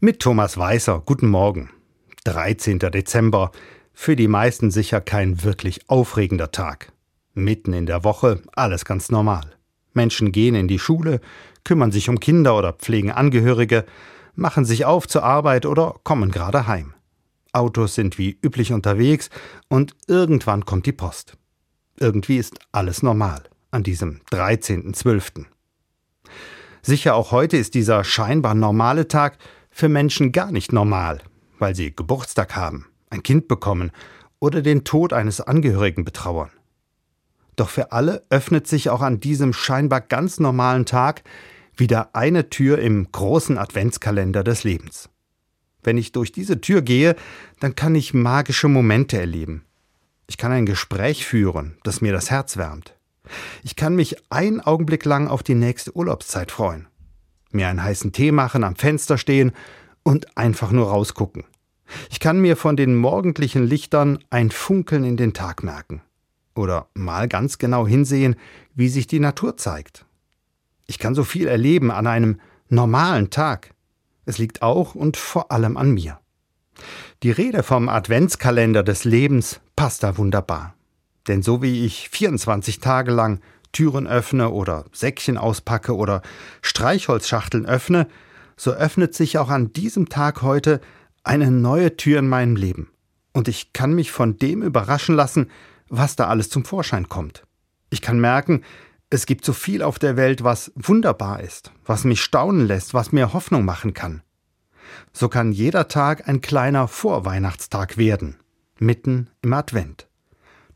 Mit Thomas Weißer, guten Morgen. 13. Dezember, für die meisten sicher kein wirklich aufregender Tag. Mitten in der Woche, alles ganz normal. Menschen gehen in die Schule, kümmern sich um Kinder oder pflegen Angehörige, machen sich auf zur Arbeit oder kommen gerade heim. Autos sind wie üblich unterwegs und irgendwann kommt die Post. Irgendwie ist alles normal an diesem 13.12. Sicher auch heute ist dieser scheinbar normale Tag für Menschen gar nicht normal, weil sie Geburtstag haben, ein Kind bekommen oder den Tod eines Angehörigen betrauern. Doch für alle öffnet sich auch an diesem scheinbar ganz normalen Tag wieder eine Tür im großen Adventskalender des Lebens. Wenn ich durch diese Tür gehe, dann kann ich magische Momente erleben. Ich kann ein Gespräch führen, das mir das Herz wärmt. Ich kann mich einen Augenblick lang auf die nächste Urlaubszeit freuen, mir einen heißen Tee machen, am Fenster stehen und einfach nur rausgucken. Ich kann mir von den morgendlichen Lichtern ein Funkeln in den Tag merken oder mal ganz genau hinsehen, wie sich die Natur zeigt. Ich kann so viel erleben an einem normalen Tag. Es liegt auch und vor allem an mir. Die Rede vom Adventskalender des Lebens passt da wunderbar. Denn so wie ich 24 Tage lang Türen öffne oder Säckchen auspacke oder Streichholzschachteln öffne, so öffnet sich auch an diesem Tag heute eine neue Tür in meinem Leben. Und ich kann mich von dem überraschen lassen, was da alles zum Vorschein kommt. Ich kann merken, es gibt so viel auf der Welt, was wunderbar ist, was mich staunen lässt, was mir Hoffnung machen kann. So kann jeder Tag ein kleiner Vorweihnachtstag werden, mitten im Advent.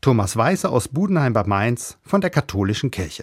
Thomas Weißer aus Budenheim bei Mainz von der Katholischen Kirche.